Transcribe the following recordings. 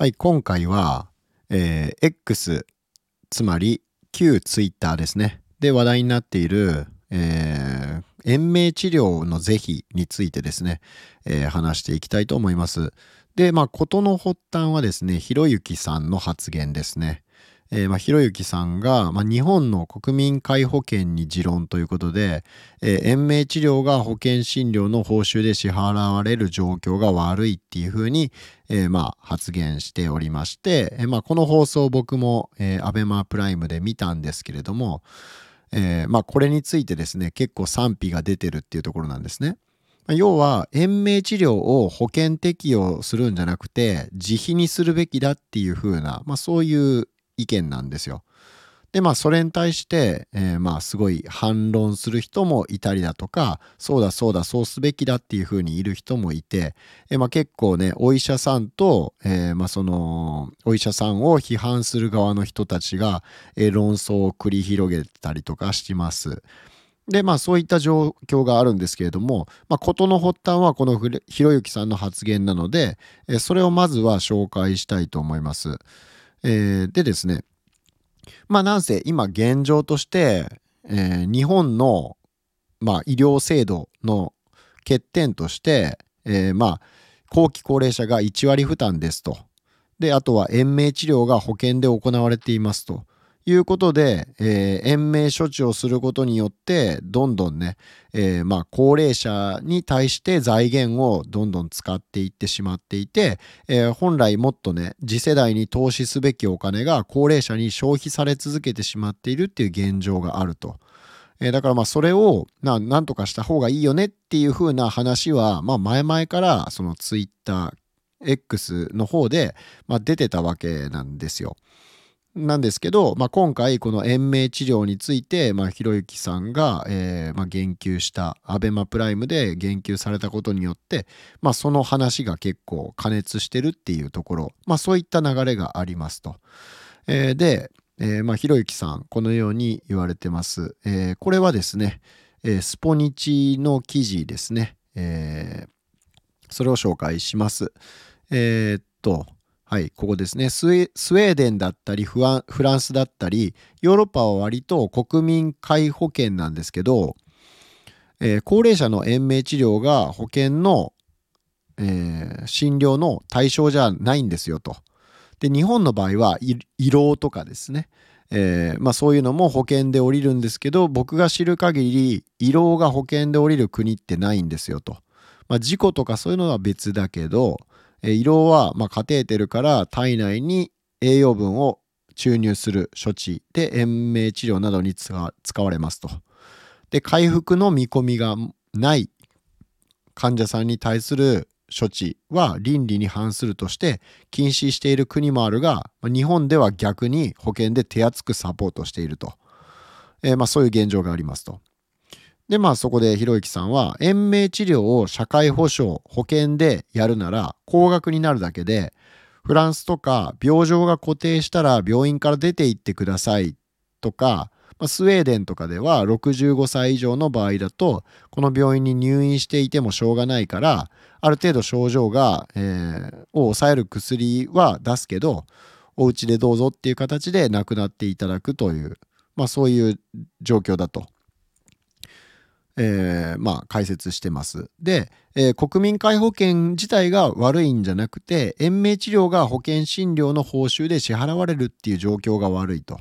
はい、今回は、えー、X、つまり旧 Twitter ですね。で話題になっている、えー、延命治療の是非についてですね、えー、話していきたいと思います。で、まあ、事の発端はですね、ひろゆきさんの発言ですね。えー、まあ、ひろゆきさんが、まあ、日本の国民皆保険に持論ということで、えー、延命治療が保険診療の報酬で支払われる状況が悪いっていうふうに、えー、まあ、発言しておりまして、えー、まあ、この放送僕も、えー、アベマプライムで見たんですけれども、えー、まあ、これについてですね、結構賛否が出てるっていうところなんですね。要は延命治療を保険適用するんじゃなくて自費にするべきだっていう風な、まあ、そういう意見なんですよ。でまあそれに対して、えー、まあすごい反論する人もいたりだとかそうだそうだそうすべきだっていうふうにいる人もいて、えー、まあ結構ねお医者さんと、えー、まあそのお医者さんを批判する側の人たちが、えー、論争を繰り広げたりとかします。でまあそういった状況があるんですけれども、まあ、事の発端はこのひろゆきさんの発言なので、えー、それをまずは紹介したいと思います。えー、でですねまあなんせ今現状として、えー、日本の、まあ、医療制度の欠点として、えー、まあ後期高齢者が1割負担ですと。であとは延命治療が保険で行われていますと。いうことで、えー、延命処置をすることによってどんどんね、えー、まあ高齢者に対して財源をどんどん使っていってしまっていて、えー、本来もっとね次世代に投資すべきお金が高齢者に消費され続けてしまっているっていう現状があると。えだからまあそれをななんとかした方がいいよねっていう風な話は、まあ、前々からそのツイッター X の方で、まあ、出てたわけなんですよ。なんですけど、まあ、今回この延命治療について、ま、ひろゆきさんが、えーまあ、言及したアベマプライムで言及されたことによって、ま、その話が結構過熱してるっていうところ、ま、そういった流れがありますと。えー、で、えま、ひろゆきさんこのように言われてます。え、これはですね、え、スポニチの記事ですね。えー、それを紹介します。え、っとはい、ここですねスウェーデンだったりフランスだったりヨーロッパは割と国民皆保険なんですけど、えー、高齢者の延命治療が保険の、えー、診療の対象じゃないんですよと。で日本の場合は胃ろとかですね、えー、まあ、そういうのも保険で降りるんですけど僕が知る限り胃ろうが保険で降りる国ってないんですよと。まあ、事故とかそういうのは別だけどえ胃ろうは、まあ、カテーテルから体内に栄養分を注入する処置で延命治療などに使われますと。で回復の見込みがない患者さんに対する処置は倫理に反するとして禁止している国もあるが日本では逆に保険で手厚くサポートしていると、えー、まあ、そういう現状がありますと。でまあそこでひろゆきさんは延命治療を社会保障保険でやるなら高額になるだけでフランスとか病状が固定したら病院から出て行ってくださいとか、まあ、スウェーデンとかでは65歳以上の場合だとこの病院に入院していてもしょうがないからある程度症状が、えー、を抑える薬は出すけどお家でどうぞっていう形で亡くなっていただくという、まあ、そういう状況だと。えー、まあ、解説してます。で、えー、国民皆保険自体が悪いんじゃなくて延命治療が保険診療の報酬で支払われるっていう状況が悪いと。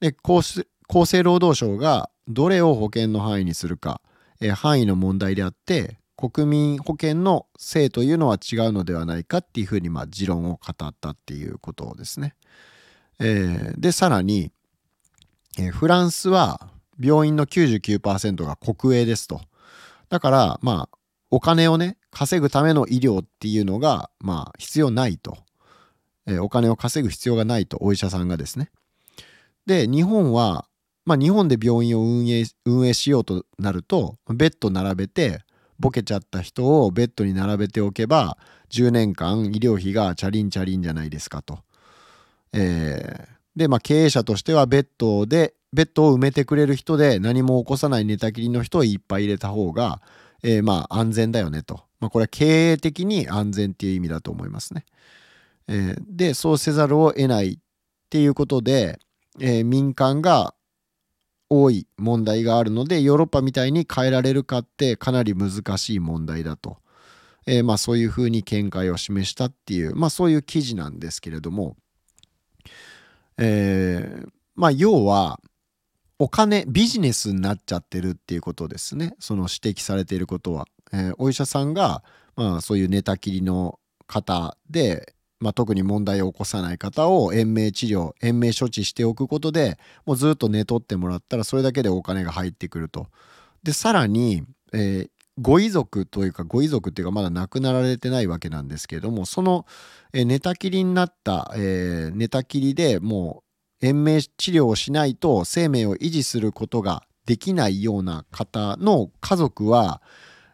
で厚生労働省がどれを保険の範囲にするか、えー、範囲の問題であって国民保険の性というのは違うのではないかっていうふうにまあ持論を語ったっていうことですね。え、でさらに、え、フランスは病院の99%が国営ですと。だからまあお金をね稼ぐための医療っていうのがまあ必要ないと、えー、お金を稼ぐ必要がないとお医者さんがですね。で日本はまあ日本で病院を運営運営しようとなるとベッド並べてボケちゃった人をベッドに並べておけば10年間医療費がチャリンチャリンじゃないですかと。えー、でまあ経営者としてはベッドでベッドを埋めてくれる人で何も起こさない寝たきりの人をいっぱい入れた方が、えー、まあ安全だよねと。まあこれは経営的に安全っていう意味だと思いますね。えー、でそうせざるを得ないっていうことで、えー、民間が多い問題があるのでヨーロッパみたいに変えられるかってかなり難しい問題だと、えー、まあ、そういうふうに見解を示したっていう、まあ、そういう記事なんですけれども、えー、まあ要はお金ビジネスになっちゃってるっていうことですねその指摘されていることは、えー、お医者さんが、まあ、そういう寝たきりの方で、まあ、特に問題を起こさない方を延命治療延命処置しておくことでもうずっと寝取ってもらったらそれだけでお金が入ってくると。でさらに、えー、ご遺族というかご遺族っていうかまだ亡くなられてないわけなんですけれどもその、えー、寝たきりになった、えー、寝たきりでもう延命治療をしないと生命を維持することができないような方の家族は、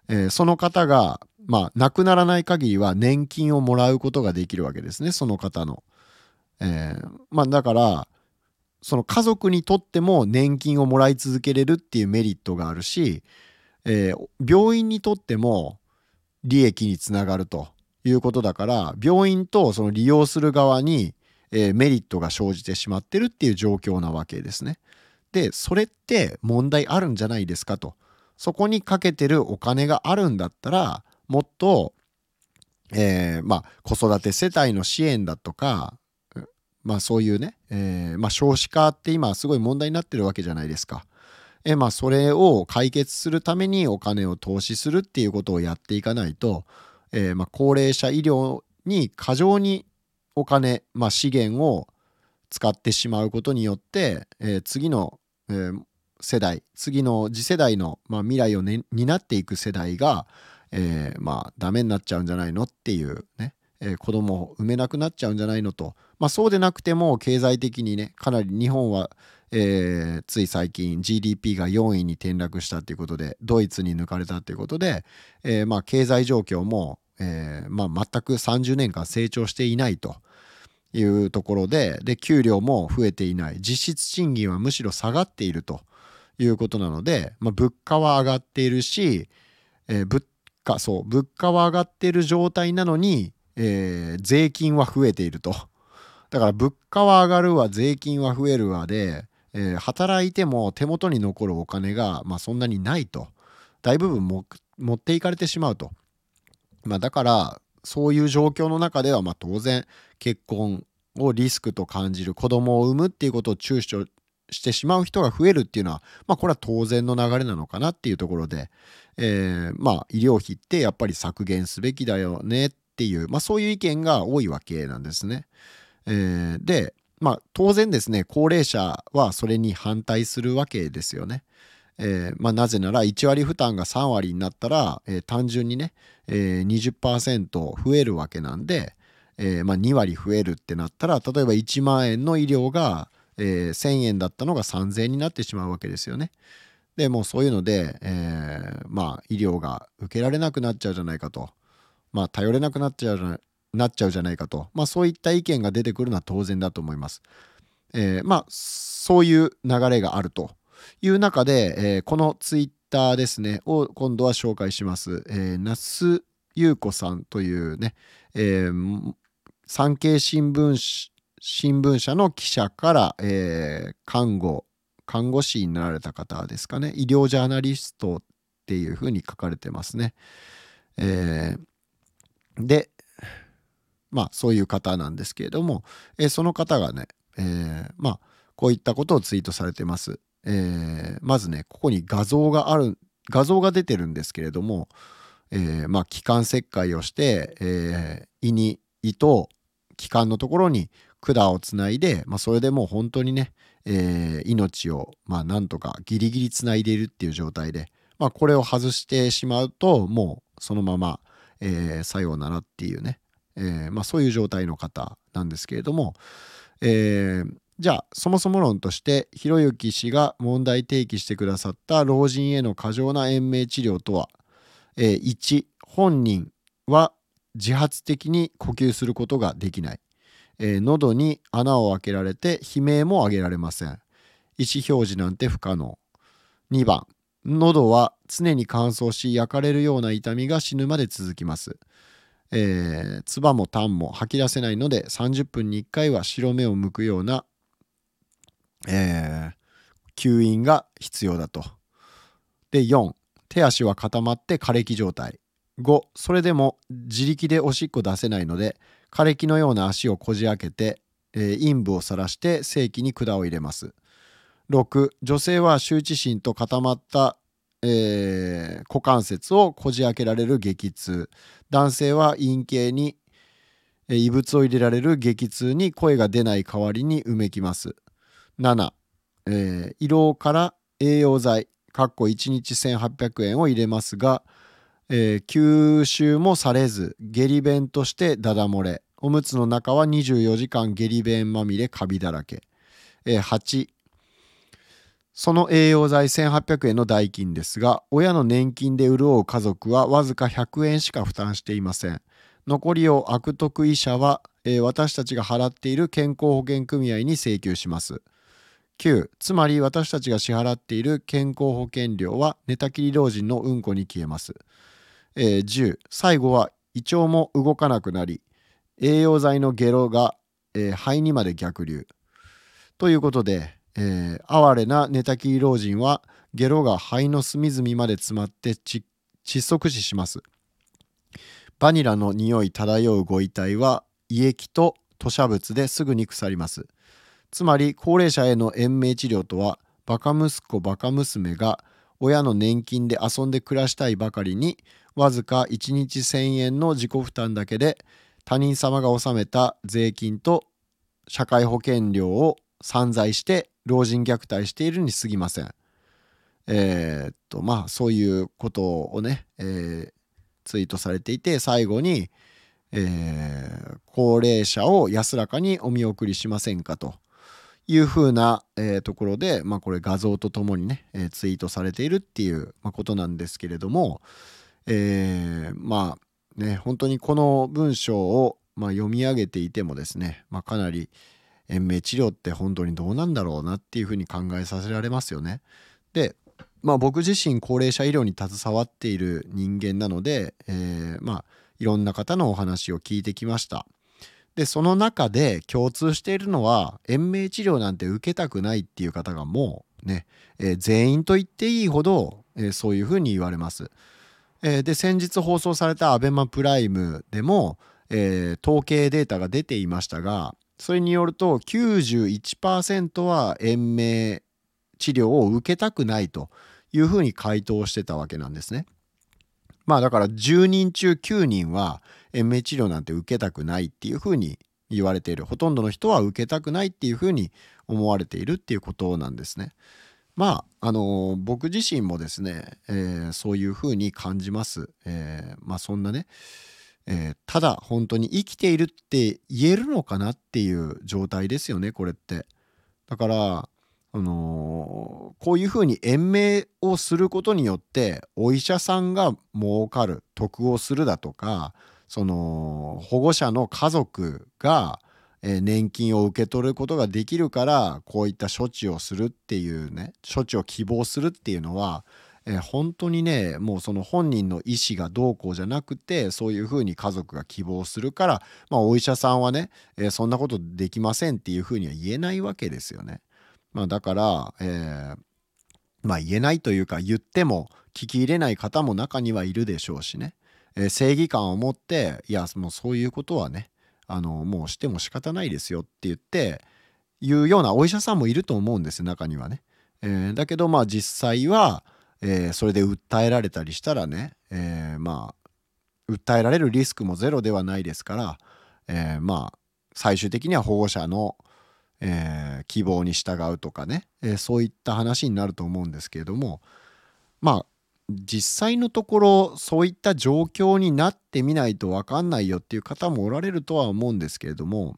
えー、その方がまあ亡くならない限りは年金をもらうことができるわけですねその方の。えー、まあだからその家族にとっても年金をもらい続けれるっていうメリットがあるし、えー、病院にとっても利益につながるということだから病院とその利用する側に、えー、メリットが生じてしまってるっていう状況なわけですね。でそれって問題あるんじゃないですかと。そこにかけてるお金があるんだったらもっと、えー、まあ、子育て世帯の支援だとか、まあ、そういうね、えー、まあ、少子化って今すごい問題になってるわけじゃないですか。え、まあ、それを解決するためにお金を投資するっていうことをやっていかないと、えまあ、高齢者医療に過剰にお金、まあ、資源を使ってしまうことによって、え次の、え世代次の次世代の、まあ、未来を、ね、担っていく世代が、えー、まあダメになっちゃうんじゃないのっていうね、えー、子供を産めなくなっちゃうんじゃないのと、まあ、そうでなくても経済的にねかなり日本は、えー、つい最近 GDP が4位に転落したということでドイツに抜かれたということで、えー、まあ経済状況も、えーまあ、全く30年間成長していないと。いうところでで給料も増えていない。実質賃金はむしろ下がっているということなので、まあ、物価は上がっているし、えー、物価そう物価は上がっている状態なのに、えー、税金は増えていると。だから物価は上がるわ税金は増えるわで、えー、働いても手元に残るお金が、まあ、そんなにないと。大部分も持っていかれてしまうと、まあ、だからそういう状況の中では、まあ、当然結婚をリスクと感じる子供を産むっていうことを躊躇してしまう人が増えるっていうのは、まあ、これは当然の流れなのかなっていうところで、え、まあ医療費ってやっぱり削減すべきだよねっていう、まあ、そういう意見が多いわけなんですね。え、で、まあ、当然ですね高齢者はそれに反対するわけですよね。えーまあ、なぜなら1割負担が3割になったら、えー、単純にね、えー、20%増えるわけなんで、えーまあ、2割増えるってなったら例えば1万円の医療が、えー、1,000円だったのが3,000円になってしまうわけですよね。でもうそういうので、えー、まあ医療が受けられなくなっちゃうじゃないかとまあ頼れなくなっちゃうなっちゃうじゃないかとまあそういった意見が出てくるのは当然だと思います。えー、まあそういう流れがあるという中で、えー、このツイッターですねを今度は紹介します。えー、那須優子さんというね、えー、産経新聞新聞社の記者から、えー、看護看護師になられた方ですかね医療ジャーナリストっていうふうに書かれてますね。えー、でまあそういう方なんですけれども、えー、その方がね、えー、まあこういったことをツイートされてます。えー、まずねここに画像がある画像が出てるんですけれども、えー、まあ気管切開をして、えー、胃に胃と気管のところに管をつないで、まあ、それでもう本当にね、えー、命をまあなんとかギリギリつないでいるっていう状態で、まあ、これを外してしまうともうそのまま、えー、さようならっていうね、えーまあ、そういう状態の方なんですけれども、えー、じゃあそもそも論としてひろゆき氏が問題提起してくださった老人への過剰な延命治療とは、えー、1本人は自発的に呼吸することができないえー、喉に穴を開けられて悲鳴も上げられません。意思表示なんて不可能。2番、喉は常に乾燥し焼かれるような痛みが死ぬまで続きます。えー、唾も痰も吐き出せないので30分に1回は白目を向くような、えー、吸引が必要だと。で4手足は固まって枯れ木状態。5それでも自力でおしっこ出せないので枯れ木のような足をこじ開けて、えー、陰部を晒して正規に管を入れます。6女性は羞恥心と固まった、えー、股関節をこじ開けられる激痛男性は陰茎に、異物を入れられる激痛に声が出ない代わりにうめきます7、えー、胃ろうから栄養剤かっこ1日1800円を入れますが、えー、吸収もされず下痢便としてダダ漏れおむつの中は24時間下痢便まみれカビだらけ、えー、8その栄養剤1800円の代金ですが、親の年金で潤う家族はわずか100円しか負担していません。残りを悪徳医者は、えー、私たちが払っている健康保険組合に請求します。9つまり私たちが支払っている健康保険料は寝たきり老人のうんこに消えます。えー、10最後は胃腸も動かなくなり栄養剤のゲロが、えー、肺にまで逆流。ということで、えー、哀れな寝たきり老人はゲロが肺の隅々まで詰まって窒息死します。バニラの匂い漂うご遺体は胃液と吐砂物ですぐに腐ります。つまり高齢者への延命治療とはバカ息子バカ娘が親の年金で遊んで暮らしたいばかりにわずか1日1,000円の自己負担だけで他人様が納めた税金と社会保険料を散財して老人虐待しているに過ぎません。えー、っとまあそういうことをね、えー、ツイートされていて最後に、えー、高齢者を安らかにお見送りしませんかというふうな、えー、ところで、まあ、これ画像とともにね、えー、ツイートされているっていう、まあ、ことなんですけれども、えー、まあね本当にこの文章を、まあ、読み上げていてもですね、まあ、かなり、延命治療って本当にどうなんだろうなっていうふうに考えさせられますよね。でまあ僕自身高齢者医療に携わっている人間なので、えー、まあいろんな方のお話を聞いてきました。でその中で共通しているのは延命治療なんて受けたくないっていう方がもうね、えー、全員と言っていいほど、えー、そういうふうに言われます。えー、で先日放送された ABEMA プライムでも、え統計データが出ていましたがそれによると91%は延命治療を受けたくないというふうに回答してたわけなんですね。まあだから10人中9人は延命治療なんて受けたくないっていうふうに言われているほとんどの人は受けたくないっていうふうに思われているっていうことなんですね。まああの僕自身もですね、えー、そういうふうに感じます。えー、まあそんなねえー、ただ本当に生きているって言えるのかなっていう状態ですよねこれって。だから、あの、こういうふうに延命をすることによってお医者さんが儲かる得をするだとかその保護者の家族が、え、年金を受け取ることができるからこういった処置をするっていうね処置を希望するっていうのはえ、本当にねもうその本人の意思がどうこうじゃなくてそういうふうに家族が希望するから、まあ、お医者さんはね、え、そんなことできませんっていうふうには言えないわけですよね。まあ、だから、えー、まあ言えないというか言っても聞き入れない方も中にはいるでしょうしね、え、正義感を持っていやもうそういうことはねあのもうしても仕方ないですよって言って言うようなお医者さんもいると思うんです中にはね。えー、だけどまあ実際はえー、それで訴えられたりしたらね、えー、まあ訴えられるリスクもゼロではないですから、え、まあ最終的には保護者の、え希望に従うとかね、えそういった話になると思うんですけれどもまあ実際のところそういった状況になってみないと分かんないよっていう方もおられるとは思うんですけれども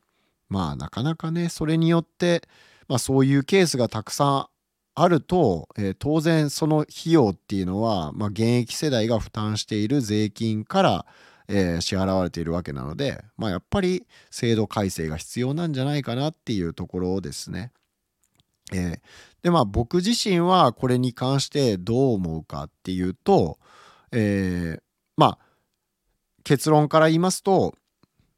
まあなかなかねそれによって、まあ、そういうケースがたくさんあると、えー、当然その費用っていうのは、まあ、現役世代が負担している税金から、えー、支払われているわけなので、まあ、やっぱり制度改正が必要なんじゃないかなっていうところですね。えー、でまあ僕自身はこれに関してどう思うかっていうと、えー、まあ結論から言いますと、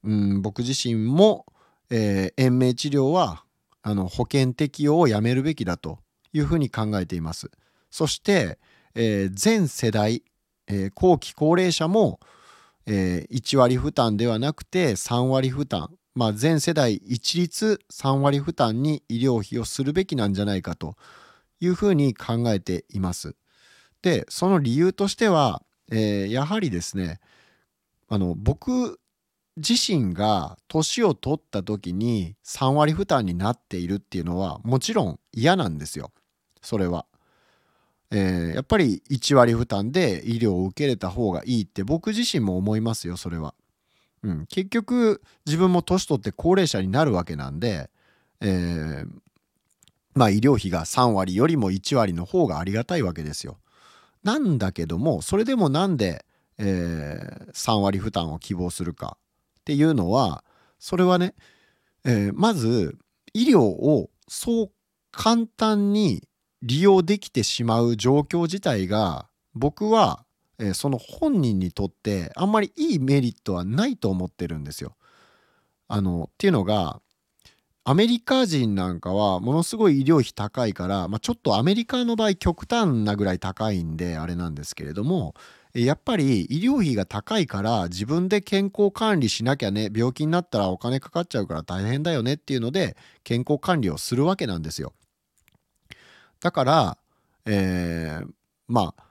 うん、僕自身も、えー、延命治療はあの保険適用をやめるべきだというふうに考えています。そして、えー、全世代、えー、後期高齢者も、えー、1割負担ではなくて3割負担、まあ、全世代一律3割負担に医療費をするべきなんじゃないかというふうに考えています。でその理由としては、えー、やはりですねあの僕自身が年を取った時に3割負担になっているっていうのはもちろん嫌なんですよそれは。えー、やっぱり1割負担で医療を受けれた方がいいって僕自身も思いますよそれは。うん、結局自分も年取って高齢者になるわけなんで、えー、まあ医療費が3割よりも1割の方がありがたいわけですよ。なんだけどもそれでもなんで、えー、3割負担を希望するかっていうのはそれはね、えー、まず医療をそう簡単に利用できてしまう状況自体が僕は、えー、その本人にとってあんまりいいメリットはないと思ってるんですよ。あのっていうのがアメリカ人なんかはものすごい医療費高いから、まあ、ちょっとアメリカの場合極端なぐらい高いんであれなんですけれどもやっぱり医療費が高いから自分で健康管理しなきゃね病気になったらお金かかっちゃうから大変だよねっていうので健康管理をするわけなんですよ。だから、えー、まあ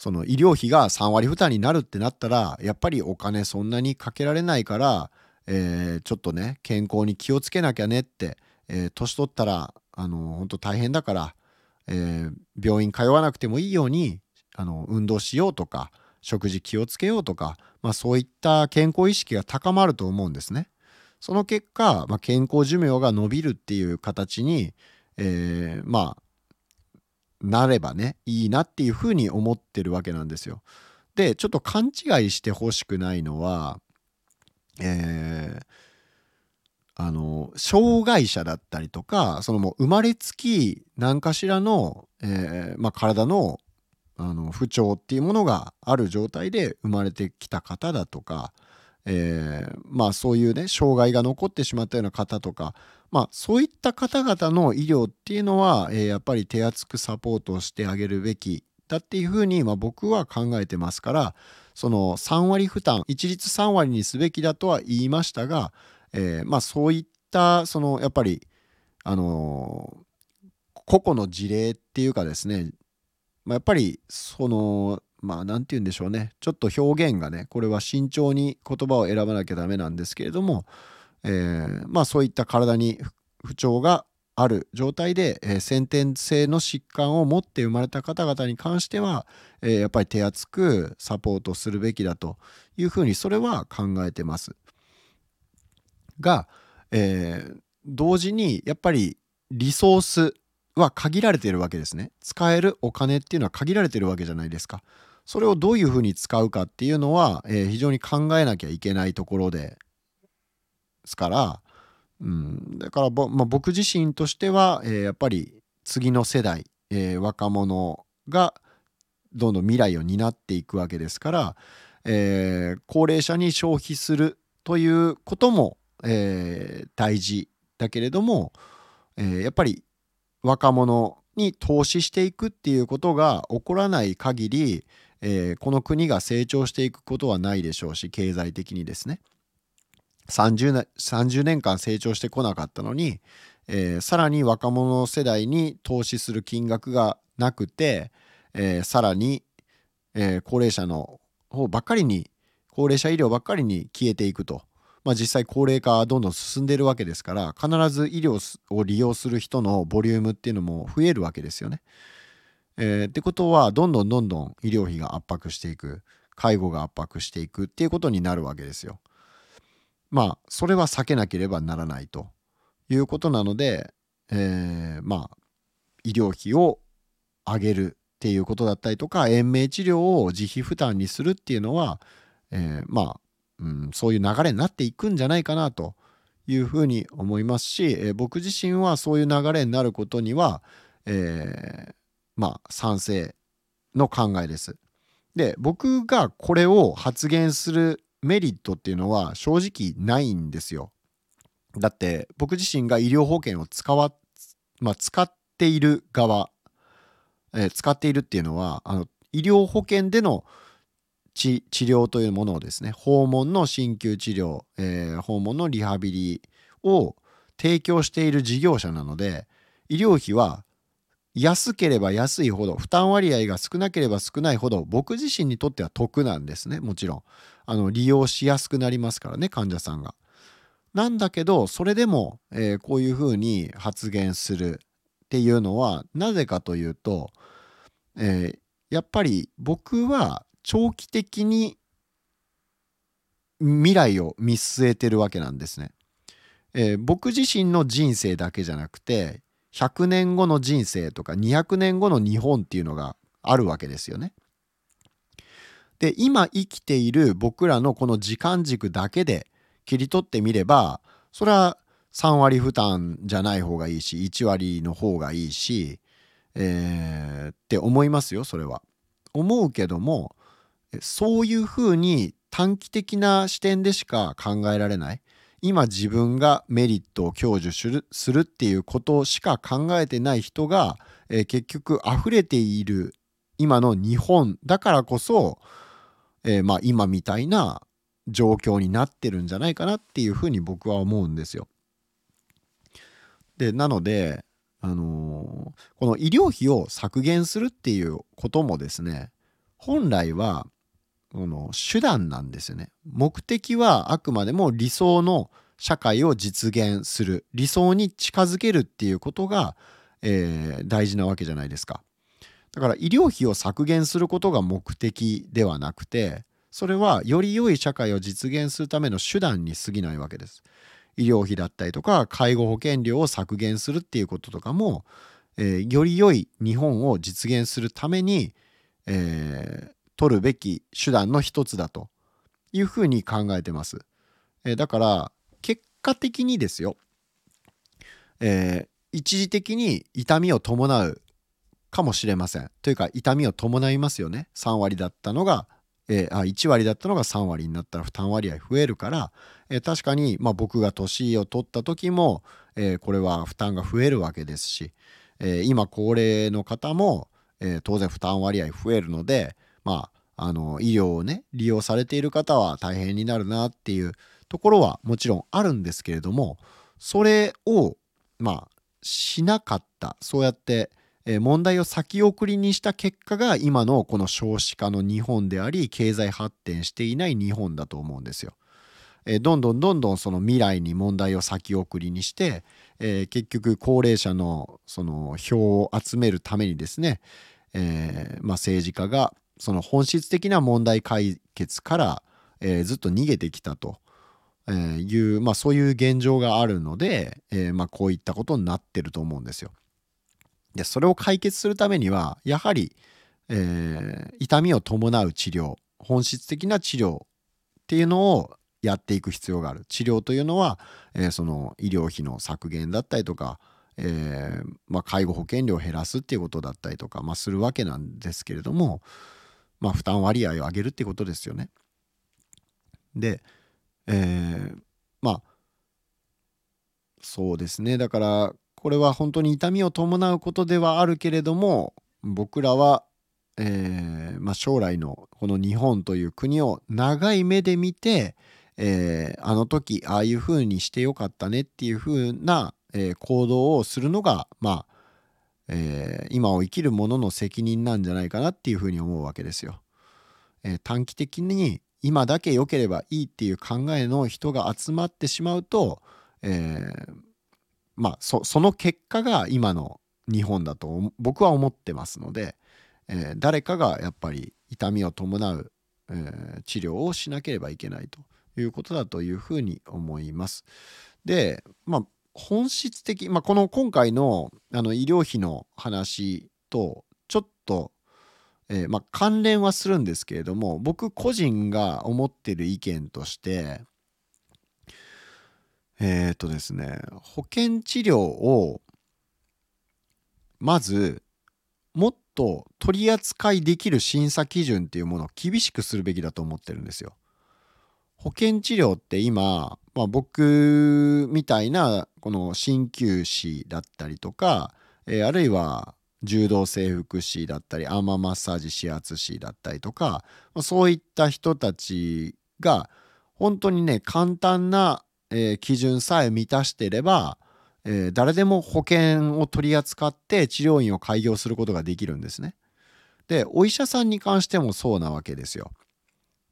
その医療費が3割負担になるってなったらやっぱりお金そんなにかけられないから、えー、ちょっとね健康に気をつけなきゃねって、えー、年取ったらあの本当大変だから、えー、病院通わなくてもいいようにあの運動しようとか食事気をつけようとか、まあ、そういった健康意識が高まると思うんですね。その結果、まあ、健康寿命が伸びるっていう形に、えー、まあなればねいいなっていうふうに思ってるわけなんですよ。でちょっと勘違いしてほしくないのは、えー、あの障害者だったりとかそのもう生まれつき何かしらの、えーまあ、体のあの不調っていうものがある状態で生まれてきた方だとか、えー、まあそういうね障害が残ってしまったような方とかまあそういった方々の医療っていうのは、えー、やっぱり手厚くサポートをしてあげるべきだっていうふうに、まあ、僕は考えてますからその3割負担一律3割にすべきだとは言いましたが、えー、まあそういったそのやっぱりあの個々の事例っていうかですねまあ、やっぱりそのまあ何て言うんでしょうねちょっと表現がねこれは慎重に言葉を選ばなきゃダメなんですけれども、えー、まあそういった体に不調がある状態で、えー、先天性の疾患を持って生まれた方々に関しては、えー、やっぱり手厚くサポートするべきだというふうにそれは考えてます。が、えー、同時にやっぱりリソースは限られているわけですね。使えるお金っていうのは限られてるわけじゃないですか。それをどういうふうに使うかっていうのは、えー、非常に考えなきゃいけないところですから、うん、だからまあ、僕自身としては、えー、やっぱり次の世代、えー、若者がどんどん未来を担っていくわけですから、えー、高齢者に消費するということも、えー、大事だけれども、えー、やっぱり若者に投資していくっていうことが起こらない限り、えー、この国が成長していくことはないでしょうし経済的にですね 30, 30年間成長してこなかったのに、えー、さらに若者世代に投資する金額がなくて、えー、さらに、えー、高齢者の方ばっかりに高齢者医療ばっかりに消えていくとまあ、実際高齢化はどんどん進んでいるわけですから必ず医療を利用する人のボリュームっていうのも増えるわけですよね。えー、ってことはどんどんどんどん医療費が圧迫していく介護が圧迫していくっていうことになるわけですよ。まあそれは避けなければならないということなので、えー、まあ医療費を上げるっていうことだったりとか延命治療を自費負担にするっていうのは、えー、まあうん、そういう流れになっていくんじゃないかなというふうに思いますし、えー、僕自身はそういう流れになることには、えー、まあ賛成の考えです。で僕がこれを発言するメリットっていうのは正直ないんですよ。だって僕自身が医療保険を使わ、まあ、使っている側、えー、使っているっていうのはあの医療保険での治療というものをですね訪問の鍼灸治療、えー、訪問のリハビリを提供している事業者なので医療費は安ければ安いほど負担割合が少なければ少ないほど僕自身にとっては得なんですねもちろんあの利用しやすくなりますからね患者さんが。なんだけどそれでも、えー、こういうふうに発言するっていうのはなぜかというと、えー、やっぱり僕は長期的に未来を見据えてるわけなんですね。えー、僕自身の人生だけじゃなくて100年後の人生とか200年後の日本っていうのがあるわけですよね。で今生きている僕らのこの時間軸だけで切り取ってみればそれは3割負担じゃない方がいいし1割の方がいいし、えー、って思いますよそれは。思うけどもそういうふうに短期的な視点でしか考えられない今自分がメリットを享受するするっていうことしか考えてない人が、えー、結局溢れている今の日本だからこそ、えー、まあ今みたいな状況になってるんじゃないかなっていうふうに僕は思うんですよ。でなので、あのー、この医療費を削減するっていうこともですね本来はこの手段なんですよね。目的はあくまでも理想の社会を実現する理想に近づけるっていうことが、えー、大事なわけじゃないですか。だから医療費を削減することが目的ではなくてそれはより良い社会を実現するための手段に過ぎないわけです。医療費だったりとか介護保険料を削減するっていうこととかも、えー、より良い日本を実現するために、えー、取るべき手段の一つだというふうに考えてます。え、だから結果的にですよ、えー、一時的に痛みを伴うかもしれません。というか痛みを伴いますよね。3割だったのが、えー、あ1割だったのが3割になったら負担割合増えるから、えー、確かに、まあ、僕が年を取った時も、えー、これは負担が増えるわけですし、え今高齢の方も、え当然負担割合増えるので、まあ、あの医療をね利用されている方は大変になるなっていうところはもちろんあるんですけれどもそれをまあしなかったそうやって問題を先送りにした結果が今のこの少子化の日本であり経済発展していない日本だと思うんですよ。どんどんどんどんその未来に問題を先送りにして、えー、結局高齢者のその票を集めるためにですね、えーまあ、政治家がその本質的な問題解決から、えー、ずっと逃げてきたとえいう、まあ、そういう現状があるので、えー、まあ、こういったことになってると思うんですよ。でそれを解決するためにはやはり、えー、痛みを伴う治療本質的な治療っていうのをやっていく必要がある治療というのは、えー、その医療費の削減だったりとか、えー、まあ、介護保険料を減らすっていうことだったりとか、まあ、するわけなんですけれども、まあ、負担割合を上げるってことですよね。で、えー、まあそうですねだからこれは本当に痛みを伴うことではあるけれども僕らは、えーまあ、将来のこの日本という国を長い目で見て、えー、あの時ああいうふうにしてよかったねっていうふうな、え、行動をするのがまあえー、今を生きる者の責任なんじゃないかなっていうふうに思うわけですよ。えー、短期的に今だけ良ければいいっていう考えの人が集まってしまうと、えー、まあその結果が今の日本だと僕は思ってますので、え誰かがやっぱり痛みを伴う、え治療をしなければいけないということだというふうに思います。でまあ本質的、まあ、この今回のあの医療費の話とちょっと、えー、まあ、関連はするんですけれども僕個人が思ってる意見としてえっ、ー、とですね保険治療をまずもっと取り扱いできる審査基準っていうものを厳しくするべきだと思ってるんですよ。保険治療って今、まあ、僕みたいなこの鍼灸師だったりとか、えー、あるいは柔道整復師だったりアーマーマッサージ指圧師だったりとかそういった人たちが本当にね簡単な、えー、基準さえ満たしていれば、えー、誰でも保険を取り扱って治療院を開業することができるんですね。でお医者さんに関してもそうなわけですよ。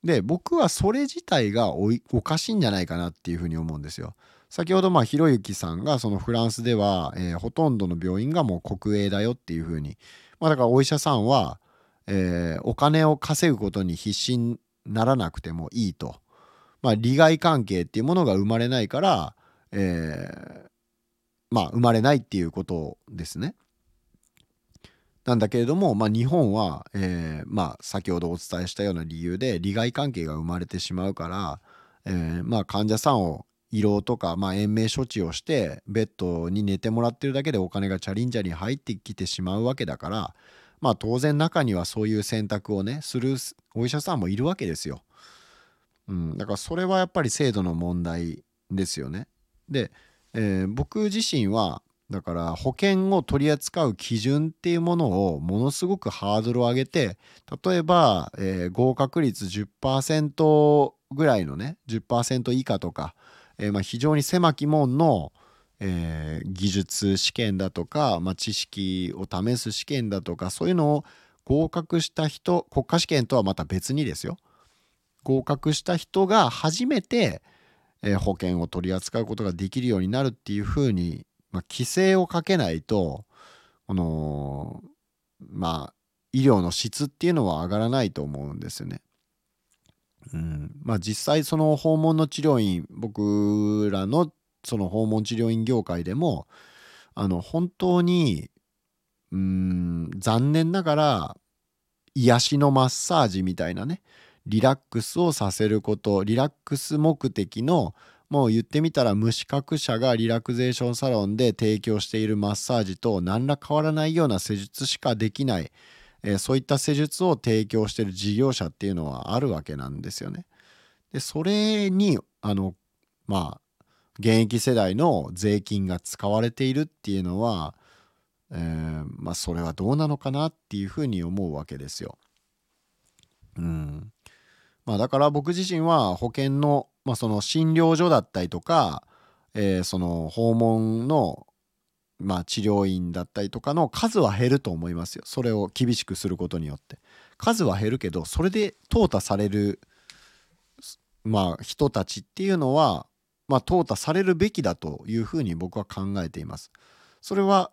で僕はそれ自体がおかしいんじゃないかなっていうふうに思うんですよ。先ほどまあひろゆきさんがそのフランスでは、えー、ほとんどの病院がもう国営だよっていうふうに、まあ、だからお医者さんは、えー、お金を稼ぐことに必死にならなくてもいいと、まあ、利害関係っていうものが生まれないから、えー、まあ生まれないっていうことですね。なんだけれども、まあ、日本は、えー、まあ、先ほどお伝えしたような理由で利害関係が生まれてしまうから、えー、まあ、患者さんを胃ろうとか、まあ、延命処置をしてベッドに寝てもらってるだけでお金がチャリンチャリン入ってきてしまうわけだからまあ当然中にはそういう選択をねするお医者さんもいるわけですよ。うん、だからそれはやっぱり制度の問題ですよね。で、えー、僕自身はだから保険を取り扱う基準っていうものをものすごくハードルを上げて例えば、えー、合格率10%ぐらいのね10%以下とかえー、まあ、非常に狭き門の、えー、技術試験だとか、まあ、知識を試す試験だとかそういうのを合格した人国家試験とはまた別にですよ。合格した人が初めて、え、保険を取り扱うことができるようになるっていうふうに、まあ、規制をかけないとこのまあ医療の質っていうのは上がらないと思うんですよね。うん、まあ実際その訪問の治療院僕らのその訪問治療院業界でもあの本当にうん残念ながら癒しのマッサージみたいなねリラックスをさせることリラックス目的のもう言ってみたら無資格者がリラクゼーションサロンで提供しているマッサージと何ら変わらないような施術しかできないえー、そういった施術を提供している事業者っていうのはあるわけなんですよね。でそれにあのまあ現役世代の税金が使われているっていうのは、えー、まあそれはどうなのかなっていうふうに思うわけですよ。うん。まあだから僕自身は保険の、まあ、その診療所だったりとか、えー、その訪問のまあ、治療院だったりとかの数は減ると思いますよ。それを厳しくすることによって。数は減るけどそれで淘汰される、まあ、人たちっていうのは、まあ、淘汰されるべきだというふうに僕は考えています。それは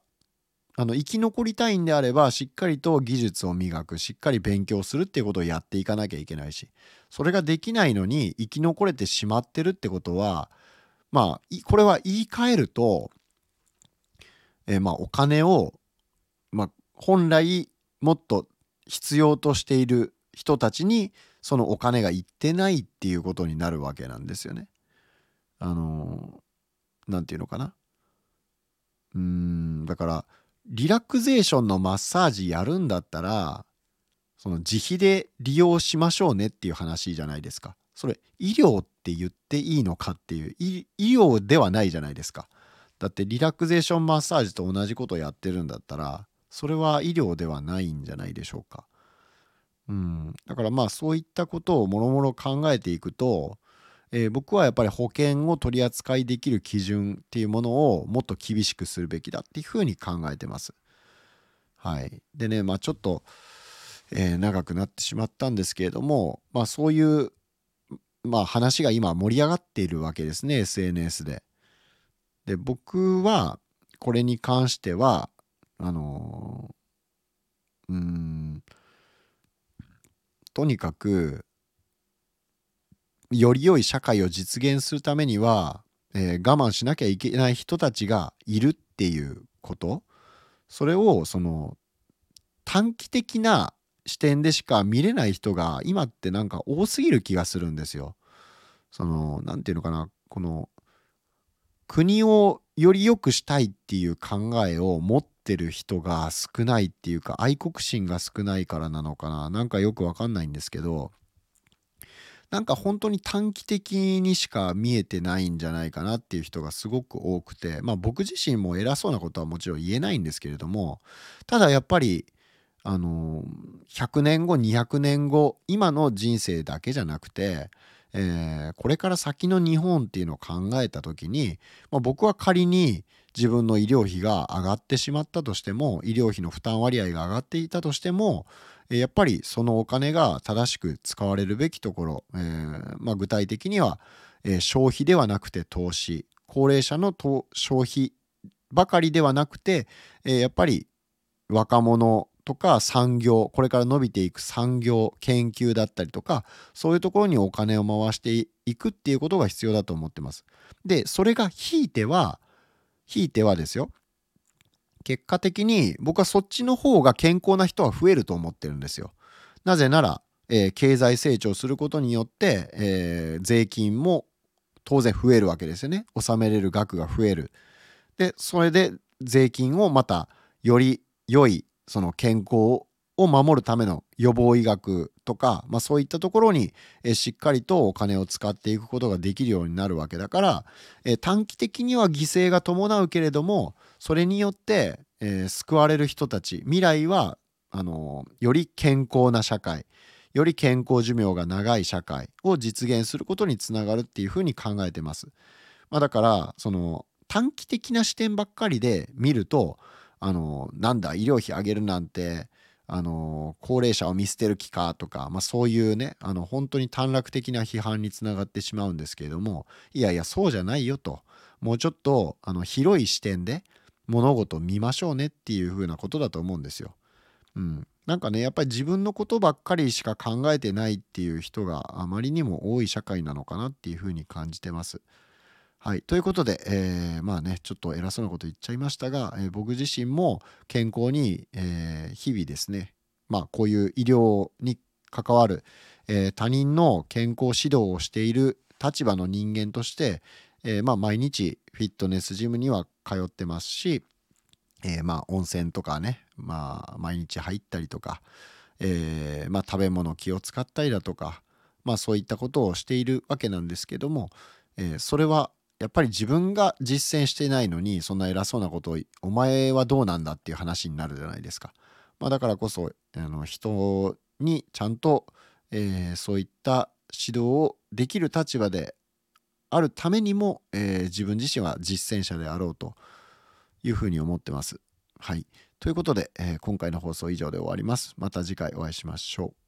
あの生き残りたいんであればしっかりと技術を磨くしっかり勉強するっていうことをやっていかなきゃいけないしそれができないのに生き残れてしまってるってことはまあこれは言い換えるとえー、まあお金を、まあ、本来もっと必要としている人たちにそのお金がいってないっていうことになるわけなんですよね。あの何、ー、て言うのかな。うんだからリラクゼーションのマッサージやるんだったらその自費で利用しましょうねっていう話じゃないですか。それ医療って言っていいのかっていう医療ではないじゃないですか。だってリラクゼーションマッサージと同じことやってるんだったらそれは医療ではないんじゃないでしょうか。うん、だからまあそういったことをもろもろ考えていくと、えー、僕はやっぱり保険を取り扱いできる基準っていうものをもっと厳しくするべきだっていうふうに考えてます。はい、でねまあちょっと、えー、長くなってしまったんですけれどもまあそういうまあ話が今盛り上がっているわけですね SNS で。で僕はこれに関してはあのうんとにかくより良い社会を実現するためには、えー、我慢しなきゃいけない人たちがいるっていうこと。それをその短期的な視点でしか見れない人が今ってなんか多すぎる気がするんですよ。その何て言うのかな。この国をより良くしたいっていう考えを持ってる人が少ないっていうか愛国心が少ないからなのかな。なんかよくわかんないんですけど。なんか本当に短期的にしか見えてないんじゃないかなっていう人がすごく多くてまあ僕自身も偉そうなことはもちろん言えないんですけれどもただやっぱりあの100年後200年後今の人生だけじゃなくて、えー、これから先の日本っていうのを考えた時に、まあ、僕は仮に自分の医療費が上がってしまったとしても医療費の負担割合が上がっていたとしてもやっぱりそのお金が正しく使われるべきところ、えー、まあ、具体的には、えー、消費ではなくて投資高齢者の消費ばかりではなくて、えやっぱり若者とか産業これから伸びていく産業研究だったりとかそういうところにお金を回していくっていうことが必要だと思ってます。でそれがひいてはひいてはですよ結果的に僕はそっちの方が健康な人は増えると思ってるんですよ。なぜなら、えー、経済成長することによって、えー、税金も当然増えるわけですよね。納めれる額が増える。でそれで税金をまたより良いその健康を守るための予防医学とか、まあ、そういったところに、えしっかりとお金を使っていくことができるようになるわけだから、え短期的には犠牲が伴うけれどもそれによって、えー、救われる人たち未来はあのより健康な社会より健康寿命が長い社会を実現することにつながるっていうふうに考えてます。まあ、だからその短期的な視点ばっかりで見るとあのなんだ医療費上げるなんてあの高齢者を見捨てる気かとか、まあ、そういうねあの本当に短絡的な批判につながってしまうんですけれどもいやいやそうじゃないよともうちょっとあの広い視点で物事を見ましょうねっていう風なことだと思うんですよ。うん、なんかねやっぱり自分のことばっかりしか考えてないっていう人があまりにも多い社会なのかなっていう風に感じてます。はい、ということで、えー、まあねちょっと偉そうなこと言っちゃいましたが、えー、僕自身も健康に、えー、日々ですねまあこういう医療に関わる、え他人の健康指導をしている立場の人間として、えまあ毎日フィットネスジムには通ってますし、えまあ温泉とかねまあ毎日入ったりとか、えまあ食べ物気を使ったりだとかまあそういったことをしているわけなんですけども、えそれはやっぱり自分が実践してないのにそんな偉そうなことをお前はどうなんだっていう話になるじゃないですか。まあ、だからこそあの人にちゃんと、えー、そういった指導をできる立場であるためにも、えー、自分自身は実践者であろうというふうに思ってます。はい。ということで、えー、今回の放送以上で終わります。また次回お会いしましょう。